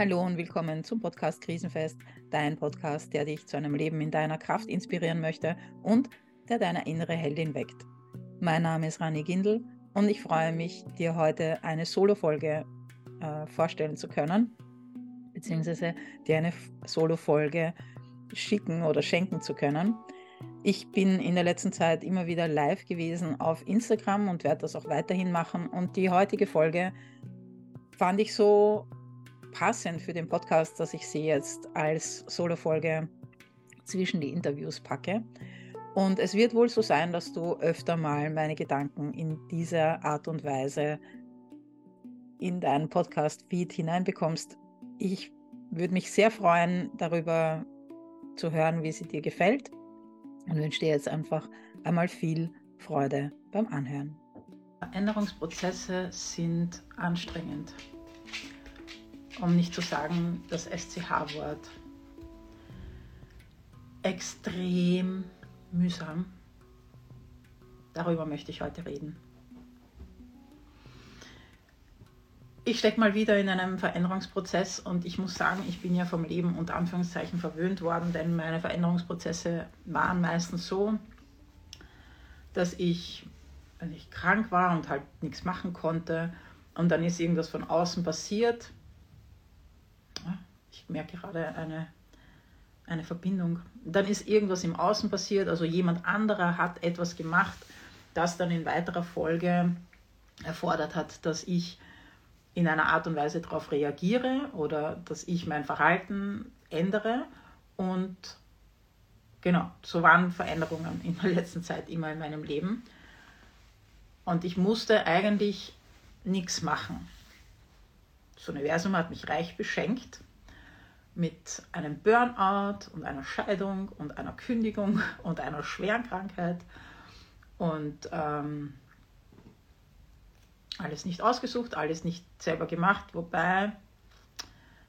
Hallo und willkommen zum Podcast Krisenfest, dein Podcast, der dich zu einem Leben in deiner Kraft inspirieren möchte und der deine innere Heldin weckt. Mein Name ist Rani Gindel und ich freue mich, dir heute eine Solo-Folge äh, vorstellen zu können, beziehungsweise dir eine Solo-Folge schicken oder schenken zu können. Ich bin in der letzten Zeit immer wieder live gewesen auf Instagram und werde das auch weiterhin machen. Und die heutige Folge fand ich so passend für den Podcast, dass ich sie jetzt als Solo-Folge zwischen die Interviews packe. Und es wird wohl so sein, dass du öfter mal meine Gedanken in dieser Art und Weise in deinen Podcast-Feed hineinbekommst. Ich würde mich sehr freuen, darüber zu hören, wie sie dir gefällt und wünsche dir jetzt einfach einmal viel Freude beim Anhören. Veränderungsprozesse sind anstrengend um nicht zu sagen das SCH-Wort, extrem mühsam. Darüber möchte ich heute reden. Ich stecke mal wieder in einem Veränderungsprozess und ich muss sagen, ich bin ja vom Leben unter Anführungszeichen verwöhnt worden, denn meine Veränderungsprozesse waren meistens so, dass ich, wenn ich krank war und halt nichts machen konnte und dann ist irgendwas von außen passiert, ich merke gerade eine, eine Verbindung. Dann ist irgendwas im Außen passiert, also jemand anderer hat etwas gemacht, das dann in weiterer Folge erfordert hat, dass ich in einer Art und Weise darauf reagiere oder dass ich mein Verhalten ändere. Und genau, so waren Veränderungen in der letzten Zeit immer in meinem Leben. Und ich musste eigentlich nichts machen. Das Universum hat mich reich beschenkt mit einem Burnout und einer Scheidung und einer Kündigung und einer schweren Krankheit und ähm, alles nicht ausgesucht, alles nicht selber gemacht, wobei,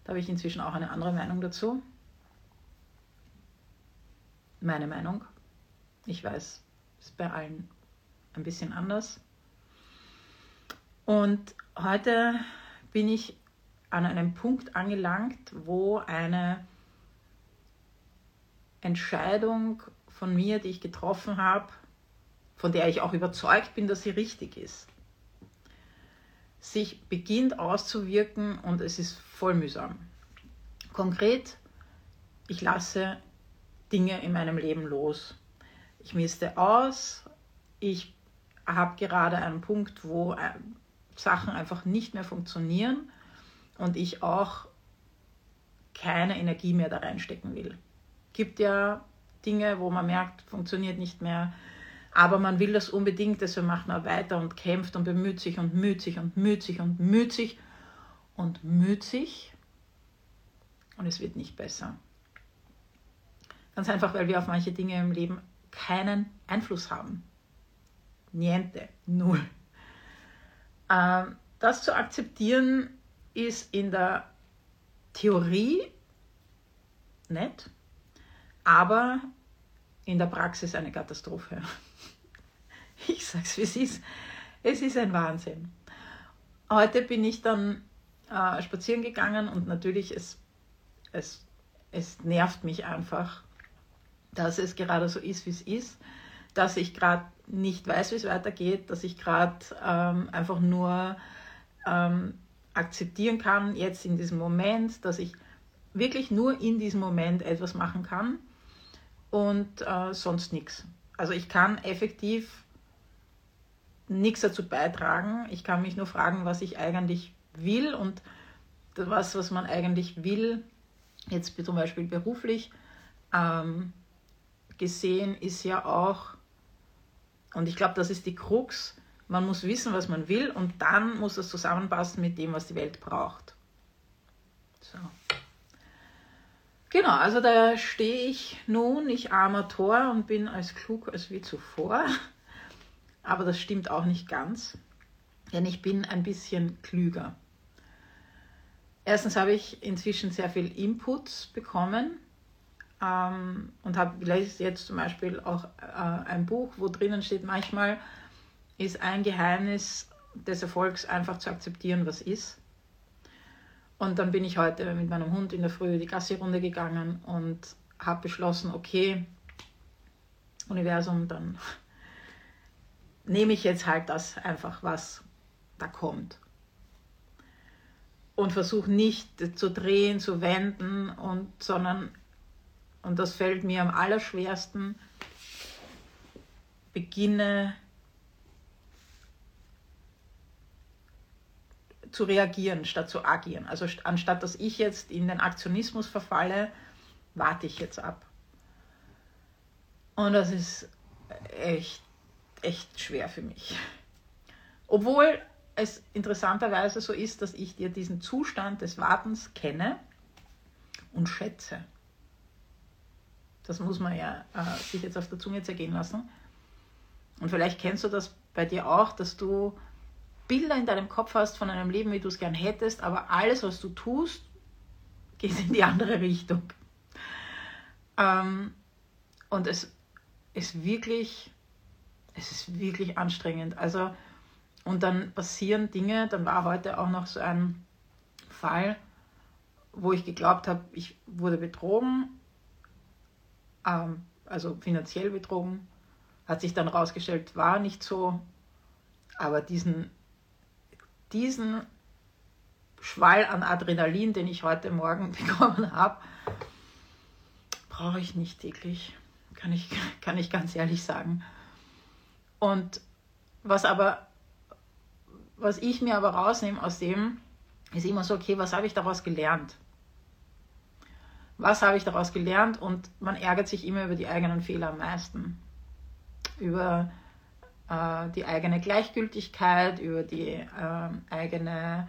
da habe ich inzwischen auch eine andere Meinung dazu. Meine Meinung. Ich weiß, ist bei allen ein bisschen anders. Und heute bin ich an einem Punkt angelangt, wo eine Entscheidung von mir, die ich getroffen habe, von der ich auch überzeugt bin, dass sie richtig ist, sich beginnt auszuwirken und es ist voll mühsam. Konkret, ich lasse Dinge in meinem Leben los. Ich misste aus, ich habe gerade einen Punkt, wo äh, Sachen einfach nicht mehr funktionieren und ich auch keine Energie mehr da reinstecken will. Gibt ja Dinge, wo man merkt, funktioniert nicht mehr, aber man will das unbedingt, deswegen macht man weiter und kämpft und bemüht sich und müht sich und müht sich und müht sich und müht sich und es wird nicht besser. Ganz einfach, weil wir auf manche Dinge im Leben keinen Einfluss haben. Niente, null. Ähm, das zu akzeptieren ist in der Theorie nett, aber in der Praxis eine Katastrophe. Ich sage es, wie es ist. Es ist ein Wahnsinn. Heute bin ich dann äh, spazieren gegangen und natürlich, es, es, es nervt mich einfach, dass es gerade so ist, wie es ist, dass ich gerade nicht weiß, wie es weitergeht, dass ich gerade ähm, einfach nur ähm, akzeptieren kann, jetzt in diesem Moment, dass ich wirklich nur in diesem Moment etwas machen kann und äh, sonst nichts. Also ich kann effektiv nichts dazu beitragen. Ich kann mich nur fragen, was ich eigentlich will und was, was man eigentlich will, jetzt zum Beispiel beruflich ähm, gesehen, ist ja auch, und ich glaube, das ist die Krux, man muss wissen, was man will und dann muss es zusammenpassen mit dem, was die Welt braucht. So. Genau, also da stehe ich nun, ich armer Tor und bin als klug als wie zuvor. Aber das stimmt auch nicht ganz, denn ich bin ein bisschen klüger. Erstens habe ich inzwischen sehr viel Inputs bekommen ähm, und habe jetzt zum Beispiel auch äh, ein Buch, wo drinnen steht manchmal, ist ein Geheimnis des Erfolgs einfach zu akzeptieren, was ist. Und dann bin ich heute mit meinem Hund in der Früh die Gassi-Runde gegangen und habe beschlossen, okay, Universum, dann nehme ich jetzt halt das einfach, was da kommt. Und versuche nicht zu drehen, zu wenden, und, sondern, und das fällt mir am allerschwersten, beginne zu reagieren statt zu agieren. Also anstatt dass ich jetzt in den Aktionismus verfalle, warte ich jetzt ab. Und das ist echt, echt schwer für mich. Obwohl es interessanterweise so ist, dass ich dir diesen Zustand des Wartens kenne und schätze. Das muss man ja äh, sich jetzt auf der Zunge zergehen lassen. Und vielleicht kennst du das bei dir auch, dass du Bilder in deinem Kopf hast von einem Leben, wie du es gern hättest, aber alles, was du tust, geht in die andere Richtung. Ähm, und es ist wirklich, es ist wirklich anstrengend. Also, und dann passieren Dinge, dann war heute auch noch so ein Fall, wo ich geglaubt habe, ich wurde betrogen, ähm, also finanziell betrogen. Hat sich dann herausgestellt, war nicht so, aber diesen diesen Schwall an Adrenalin, den ich heute Morgen bekommen habe, brauche ich nicht täglich. Kann ich, kann ich ganz ehrlich sagen. Und was aber, was ich mir aber rausnehme aus dem, ist immer so, okay, was habe ich daraus gelernt? Was habe ich daraus gelernt? Und man ärgert sich immer über die eigenen Fehler am meisten. Über äh, die eigene Gleichgültigkeit, über die äh, eigene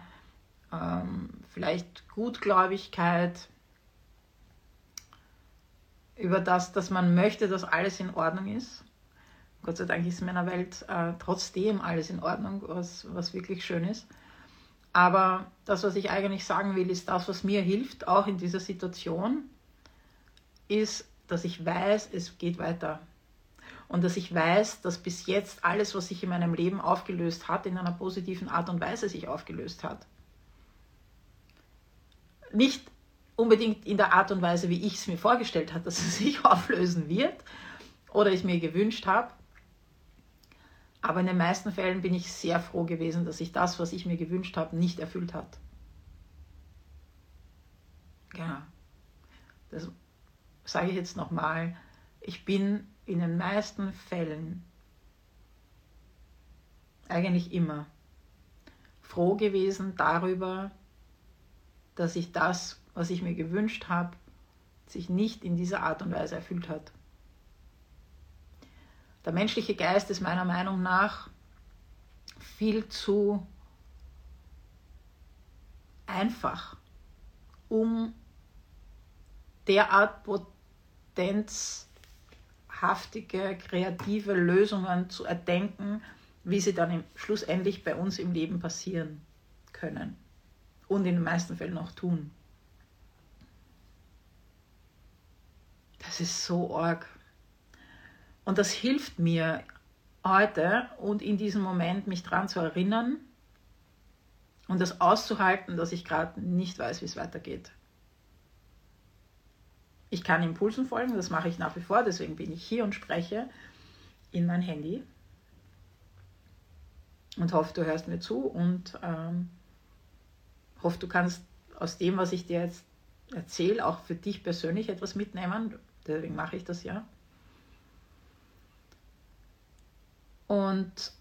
ähm, vielleicht Gutgläubigkeit, über das, dass man möchte, dass alles in Ordnung ist. Gott sei Dank ist in meiner Welt äh, trotzdem alles in Ordnung, was, was wirklich schön ist. Aber das, was ich eigentlich sagen will, ist das, was mir hilft, auch in dieser Situation, ist, dass ich weiß, es geht weiter und dass ich weiß, dass bis jetzt alles, was sich in meinem Leben aufgelöst hat, in einer positiven Art und Weise sich aufgelöst hat. Nicht unbedingt in der Art und Weise, wie ich es mir vorgestellt habe, dass es sich auflösen wird oder ich mir gewünscht habe. Aber in den meisten Fällen bin ich sehr froh gewesen, dass sich das, was ich mir gewünscht habe, nicht erfüllt hat. Genau. Das sage ich jetzt nochmal. Ich bin in den meisten Fällen, eigentlich immer, froh gewesen darüber, dass sich das, was ich mir gewünscht habe, sich nicht in dieser Art und Weise erfüllt hat. Der menschliche Geist ist meiner Meinung nach viel zu einfach, um derart Potenz haftige, kreative Lösungen zu erdenken, wie sie dann schlussendlich bei uns im Leben passieren können und in den meisten Fällen auch tun. Das ist so arg. Und das hilft mir heute und in diesem Moment mich daran zu erinnern und das auszuhalten, dass ich gerade nicht weiß, wie es weitergeht. Ich kann Impulsen folgen, das mache ich nach wie vor, deswegen bin ich hier und spreche in mein Handy und hoffe, du hörst mir zu und ähm, hoffe, du kannst aus dem, was ich dir jetzt erzähle, auch für dich persönlich etwas mitnehmen. Deswegen mache ich das ja. Und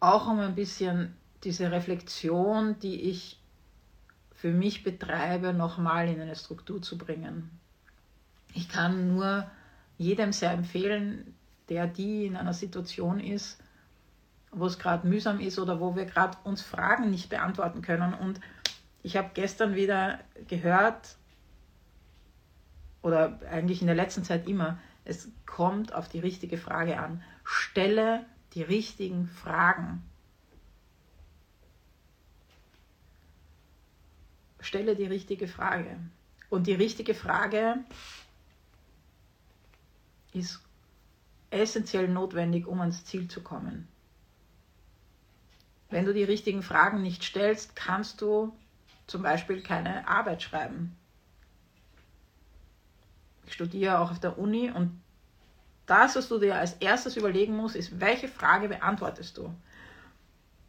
auch um ein bisschen diese Reflexion, die ich für mich betreibe, nochmal in eine Struktur zu bringen. Ich kann nur jedem sehr empfehlen, der die in einer Situation ist, wo es gerade mühsam ist oder wo wir gerade uns Fragen nicht beantworten können. Und ich habe gestern wieder gehört, oder eigentlich in der letzten Zeit immer, es kommt auf die richtige Frage an. Stelle die richtigen Fragen. Stelle die richtige Frage. Und die richtige Frage ist essentiell notwendig, um ans Ziel zu kommen. Wenn du die richtigen Fragen nicht stellst, kannst du zum Beispiel keine Arbeit schreiben. Ich studiere auch auf der Uni und das, was du dir als erstes überlegen musst, ist, welche Frage beantwortest du?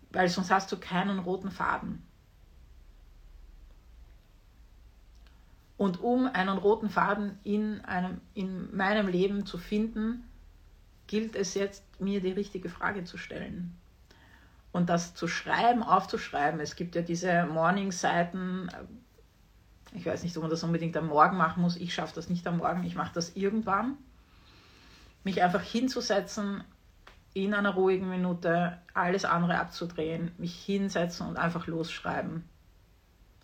Weil sonst hast du keinen roten Faden. Und um einen roten Faden in, einem, in meinem Leben zu finden, gilt es jetzt, mir die richtige Frage zu stellen. Und das zu schreiben, aufzuschreiben. Es gibt ja diese Morning-Seiten. Ich weiß nicht, ob man das unbedingt am Morgen machen muss. Ich schaffe das nicht am Morgen. Ich mache das irgendwann. Mich einfach hinzusetzen, in einer ruhigen Minute alles andere abzudrehen, mich hinsetzen und einfach losschreiben.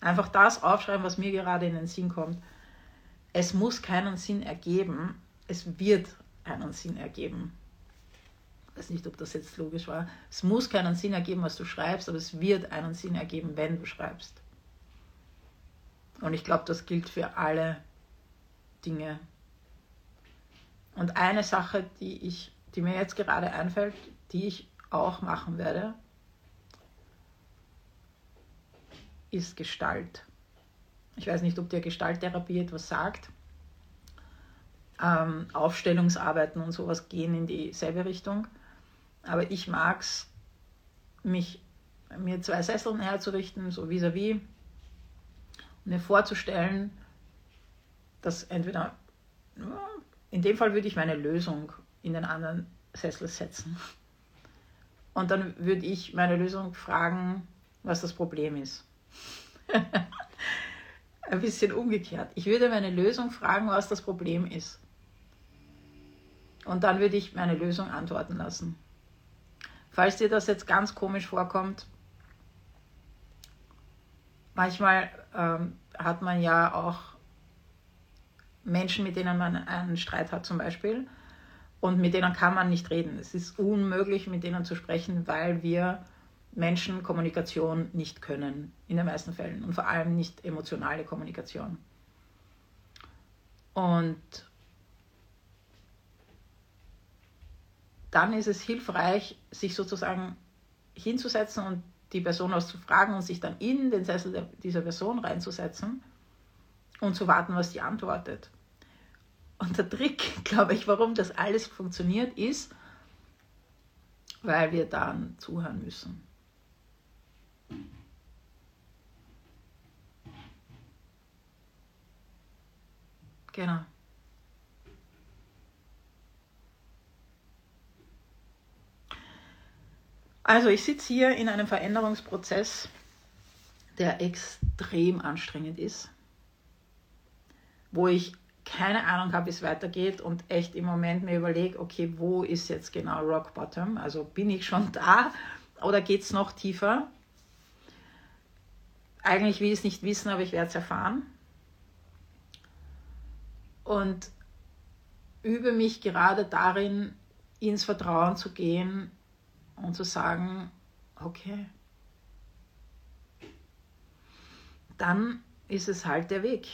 Einfach das aufschreiben, was mir gerade in den Sinn kommt. Es muss keinen Sinn ergeben. Es wird einen Sinn ergeben weiß nicht, ob das jetzt logisch war. Es muss keinen Sinn ergeben, was du schreibst, aber es wird einen Sinn ergeben, wenn du schreibst. Und ich glaube, das gilt für alle Dinge. Und eine Sache, die, ich, die mir jetzt gerade einfällt, die ich auch machen werde, ist Gestalt. Ich weiß nicht, ob dir Gestalttherapie etwas sagt. Ähm, Aufstellungsarbeiten und sowas gehen in dieselbe Richtung. Aber ich mag es, mir zwei Sesseln herzurichten, so vis-à-vis, -vis, und mir vorzustellen, dass entweder, in dem Fall würde ich meine Lösung in den anderen Sessel setzen. Und dann würde ich meine Lösung fragen, was das Problem ist. Ein bisschen umgekehrt. Ich würde meine Lösung fragen, was das Problem ist. Und dann würde ich meine Lösung antworten lassen. Falls dir das jetzt ganz komisch vorkommt, manchmal ähm, hat man ja auch Menschen, mit denen man einen Streit hat zum Beispiel und mit denen kann man nicht reden. Es ist unmöglich, mit denen zu sprechen, weil wir Menschen Kommunikation nicht können, in den meisten Fällen und vor allem nicht emotionale Kommunikation. Und dann ist es hilfreich, sich sozusagen hinzusetzen und die Person auszufragen und sich dann in den Sessel dieser Person reinzusetzen und zu warten, was die antwortet. Und der Trick, glaube ich, warum das alles funktioniert, ist, weil wir dann zuhören müssen. Genau. Also ich sitze hier in einem Veränderungsprozess, der extrem anstrengend ist, wo ich keine Ahnung habe, wie es weitergeht und echt im Moment mir überlege, okay, wo ist jetzt genau Rock Bottom? Also bin ich schon da oder geht es noch tiefer? Eigentlich will ich es nicht wissen, aber ich werde es erfahren. Und übe mich gerade darin, ins Vertrauen zu gehen, und zu sagen, okay, dann ist es halt der Weg.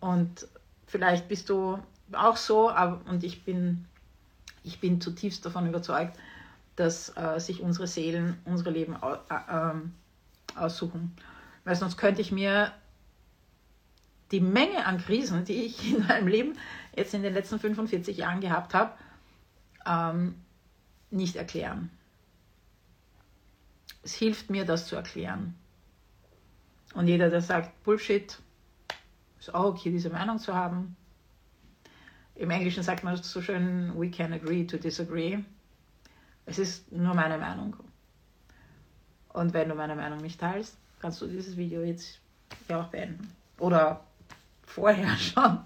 Und vielleicht bist du auch so, aber, und ich bin, ich bin zutiefst davon überzeugt, dass äh, sich unsere Seelen unsere Leben äh, äh, aussuchen. Weil sonst könnte ich mir die Menge an Krisen, die ich in meinem Leben jetzt in den letzten 45 Jahren gehabt habe, ähm, nicht erklären. Es hilft mir, das zu erklären. Und jeder, der sagt Bullshit, ist auch okay, diese Meinung zu haben. Im Englischen sagt man so schön, we can agree to disagree. Es ist nur meine Meinung. Und wenn du meine Meinung nicht teilst, kannst du dieses Video jetzt ja auch beenden. Oder vorher schon.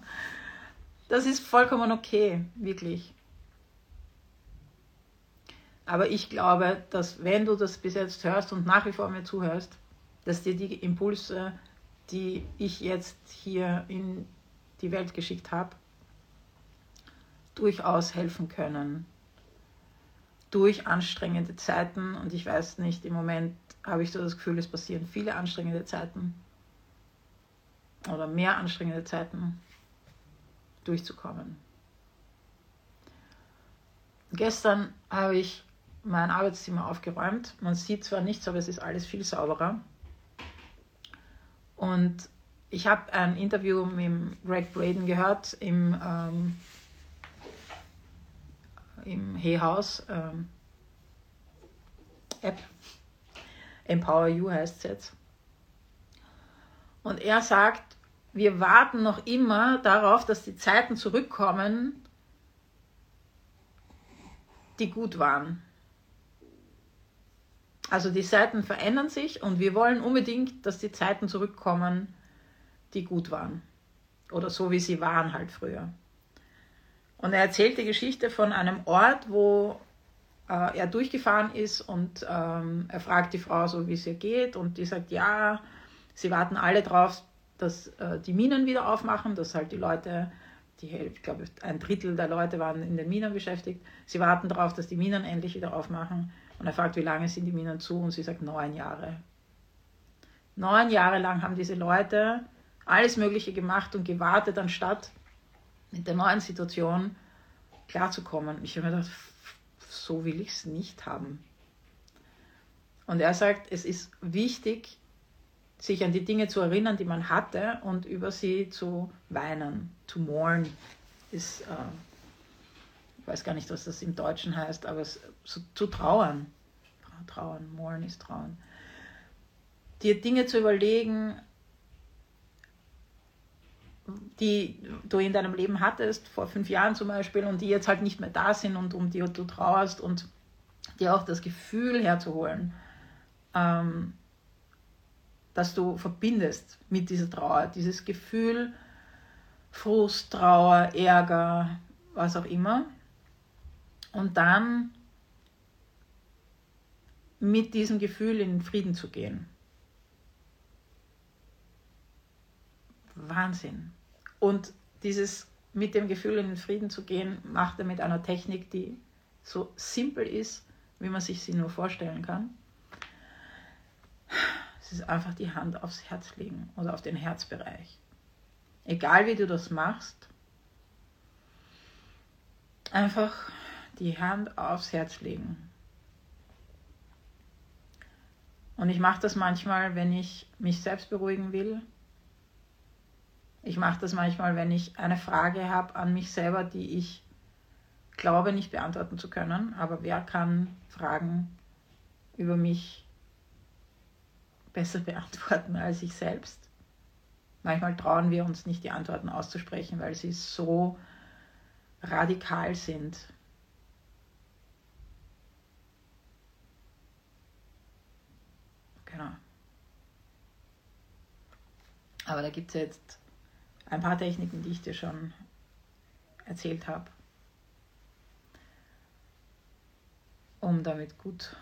Das ist vollkommen okay, wirklich. Aber ich glaube, dass wenn du das bis jetzt hörst und nach wie vor mir zuhörst, dass dir die Impulse, die ich jetzt hier in die Welt geschickt habe, durchaus helfen können. Durch anstrengende Zeiten und ich weiß nicht, im Moment habe ich so das Gefühl, es passieren viele anstrengende Zeiten oder mehr anstrengende Zeiten durchzukommen. Gestern habe ich mein Arbeitszimmer aufgeräumt. Man sieht zwar nichts, aber es ist alles viel sauberer. Und ich habe ein Interview mit Greg Braden gehört im, ähm, im Hey House ähm, App. Empower You heißt es jetzt. Und er sagt, wir warten noch immer darauf, dass die Zeiten zurückkommen, die gut waren. Also die Zeiten verändern sich und wir wollen unbedingt, dass die Zeiten zurückkommen, die gut waren. Oder so wie sie waren halt früher. Und er erzählt die Geschichte von einem Ort, wo äh, er durchgefahren ist und ähm, er fragt die Frau so, wie es ihr geht und die sagt, ja, sie warten alle drauf, dass äh, die Minen wieder aufmachen, dass halt die Leute, die, ich glaube, ein Drittel der Leute waren in den Minen beschäftigt, sie warten darauf, dass die Minen endlich wieder aufmachen. Und er fragt, wie lange sind die Minen zu? Und sie sagt, neun Jahre. Neun Jahre lang haben diese Leute alles Mögliche gemacht und gewartet, anstatt mit der neuen Situation klarzukommen. Ich habe mir gedacht, so will ich es nicht haben. Und er sagt, es ist wichtig, sich an die Dinge zu erinnern, die man hatte und über sie zu weinen. To mourn ist, äh, ich weiß gar nicht, was das im Deutschen heißt, aber es, so, zu trauern. Trauern, mourn ist trauern. Dir Dinge zu überlegen, die du in deinem Leben hattest, vor fünf Jahren zum Beispiel, und die jetzt halt nicht mehr da sind und um die du trauerst und dir auch das Gefühl herzuholen, ähm, dass du verbindest mit dieser Trauer, dieses Gefühl, Frust, Trauer, Ärger, was auch immer. Und dann mit diesem Gefühl in Frieden zu gehen. Wahnsinn. Und dieses mit dem Gefühl in den Frieden zu gehen, macht er mit einer Technik, die so simpel ist, wie man sich sie nur vorstellen kann. Es ist einfach die Hand aufs Herz legen oder auf den Herzbereich. Egal wie du das machst, einfach die Hand aufs Herz legen. Und ich mache das manchmal, wenn ich mich selbst beruhigen will. Ich mache das manchmal, wenn ich eine Frage habe an mich selber, die ich glaube nicht beantworten zu können. Aber wer kann Fragen über mich besser beantworten als ich selbst. Manchmal trauen wir uns nicht, die Antworten auszusprechen, weil sie so radikal sind. Genau. Aber da gibt es jetzt ein paar Techniken, die ich dir schon erzählt habe, um damit gut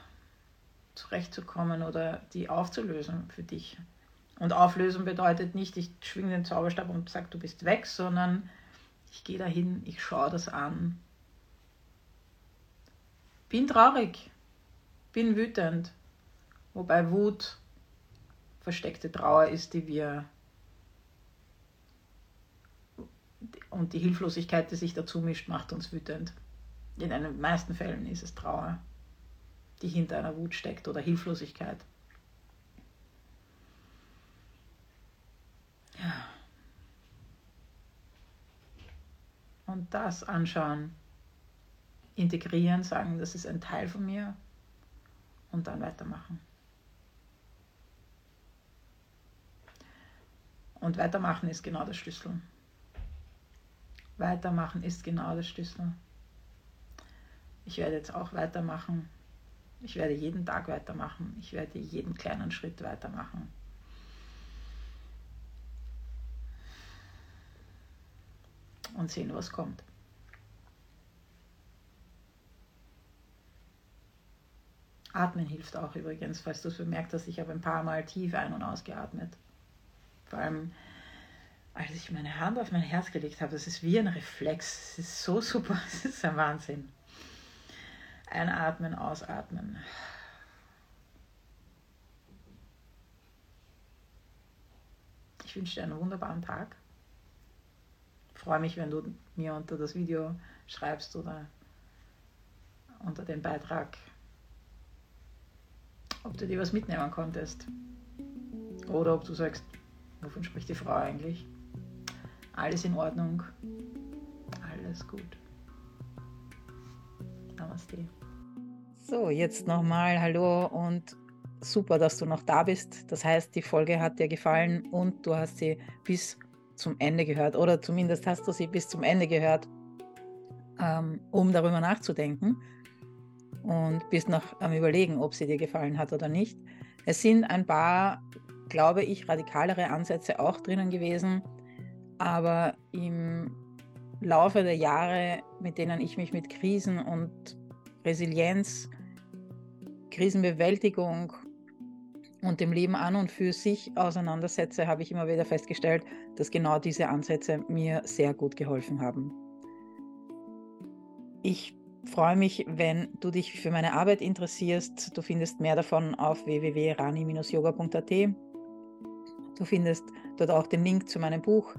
zurechtzukommen oder die aufzulösen für dich. Und auflösen bedeutet nicht, ich schwinge den Zauberstab und sage, du bist weg, sondern ich gehe dahin, ich schaue das an. Bin traurig, bin wütend, wobei Wut versteckte Trauer ist, die wir und die Hilflosigkeit, die sich dazu mischt, macht uns wütend. In den meisten Fällen ist es Trauer die hinter einer Wut steckt oder Hilflosigkeit. Ja. Und das anschauen, integrieren, sagen, das ist ein Teil von mir und dann weitermachen. Und weitermachen ist genau der Schlüssel. Weitermachen ist genau der Schlüssel. Ich werde jetzt auch weitermachen ich werde jeden Tag weitermachen. Ich werde jeden kleinen Schritt weitermachen. Und sehen, was kommt. Atmen hilft auch übrigens, falls du es bemerkt hast, ich habe ein paar Mal tief ein- und ausgeatmet. Vor allem, als ich meine Hand auf mein Herz gelegt habe, das ist wie ein Reflex. Es ist so super, es ist ein Wahnsinn. Einatmen, ausatmen. Ich wünsche dir einen wunderbaren Tag. Ich freue mich, wenn du mir unter das Video schreibst oder unter dem Beitrag, ob du dir was mitnehmen konntest. Oder ob du sagst, wovon spricht die Frau eigentlich? Alles in Ordnung. Alles gut. Namaste. So, jetzt nochmal Hallo und super, dass du noch da bist. Das heißt, die Folge hat dir gefallen und du hast sie bis zum Ende gehört oder zumindest hast du sie bis zum Ende gehört, ähm, um darüber nachzudenken und bist noch am Überlegen, ob sie dir gefallen hat oder nicht. Es sind ein paar, glaube ich, radikalere Ansätze auch drinnen gewesen, aber im Laufe der Jahre, mit denen ich mich mit Krisen und Resilienz, Krisenbewältigung und dem Leben an und für sich auseinandersetze, habe ich immer wieder festgestellt, dass genau diese Ansätze mir sehr gut geholfen haben. Ich freue mich, wenn du dich für meine Arbeit interessierst. Du findest mehr davon auf www.rani-yoga.at. Du findest dort auch den Link zu meinem Buch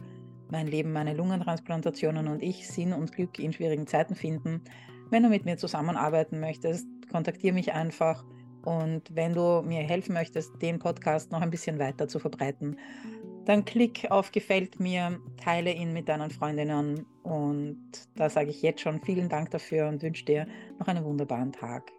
Mein Leben, meine Lungentransplantationen und ich Sinn und Glück in schwierigen Zeiten finden. Wenn du mit mir zusammenarbeiten möchtest, kontaktiere mich einfach. Und wenn du mir helfen möchtest, den Podcast noch ein bisschen weiter zu verbreiten, dann klick auf Gefällt mir, teile ihn mit deinen Freundinnen und da sage ich jetzt schon vielen Dank dafür und wünsche dir noch einen wunderbaren Tag.